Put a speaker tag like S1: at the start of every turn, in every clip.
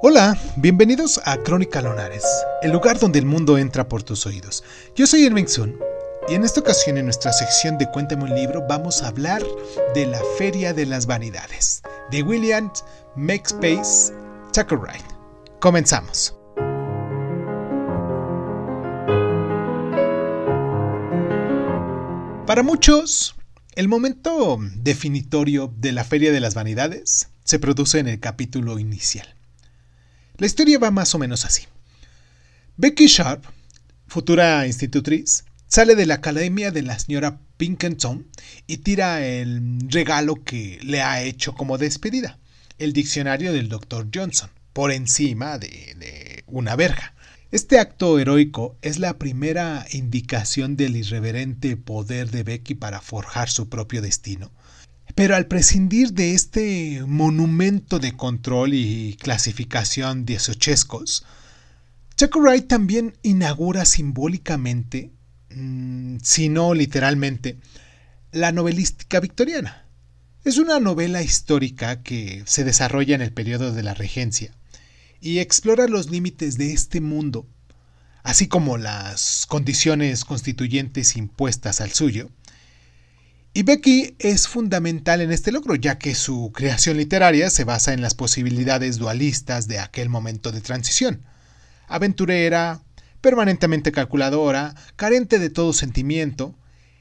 S1: Hola, bienvenidos a Crónica Lonares, el lugar donde el mundo entra por tus oídos. Yo soy Irving Sun y en esta ocasión en nuestra sección de Cuéntame un libro vamos a hablar de la Feria de las Vanidades, de William Makespace Tuckerwright. Comenzamos. Para muchos, el momento definitorio de la Feria de las Vanidades se produce en el capítulo inicial. La historia va más o menos así. Becky Sharp, futura institutriz, sale de la academia de la señora Pinkerton y tira el regalo que le ha hecho como despedida, el diccionario del Dr. Johnson, por encima de, de una verja. Este acto heroico es la primera indicación del irreverente poder de Becky para forjar su propio destino pero al prescindir de este monumento de control y clasificación de sochescos, Wright también inaugura simbólicamente, mm, si no literalmente, la novelística victoriana. Es una novela histórica que se desarrolla en el periodo de la regencia y explora los límites de este mundo, así como las condiciones constituyentes impuestas al suyo, y Becky es fundamental en este logro, ya que su creación literaria se basa en las posibilidades dualistas de aquel momento de transición. Aventurera, permanentemente calculadora, carente de todo sentimiento,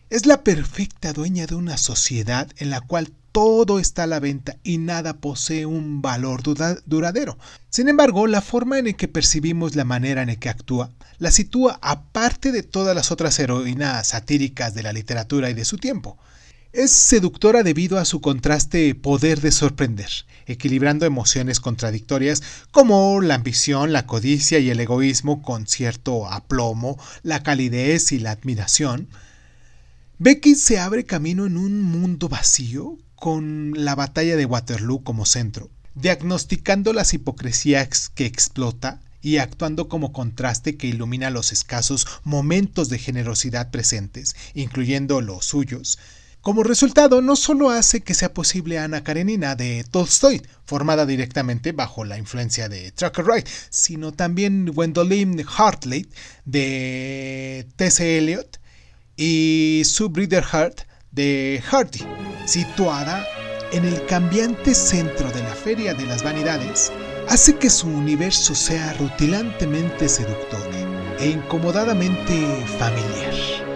S1: es la perfecta dueña de una sociedad en la cual todo está a la venta y nada posee un valor duradero. Sin embargo, la forma en que percibimos la manera en que actúa la sitúa aparte de todas las otras heroínas satíricas de la literatura y de su tiempo. Es seductora debido a su contraste poder de sorprender, equilibrando emociones contradictorias como la ambición, la codicia y el egoísmo con cierto aplomo, la calidez y la admiración. Becky se abre camino en un mundo vacío con la batalla de Waterloo como centro, diagnosticando las hipocresías que explota y actuando como contraste que ilumina los escasos momentos de generosidad presentes, incluyendo los suyos, como resultado, no solo hace que sea posible Ana Karenina de Tolstoy, formada directamente bajo la influencia de Trucker Wright, sino también Gwendoline Hartley de T.C. Eliot y Sue Hart de Hardy, situada en el cambiante centro de la Feria de las Vanidades, hace que su universo sea rutilantemente seductor e incomodadamente familiar.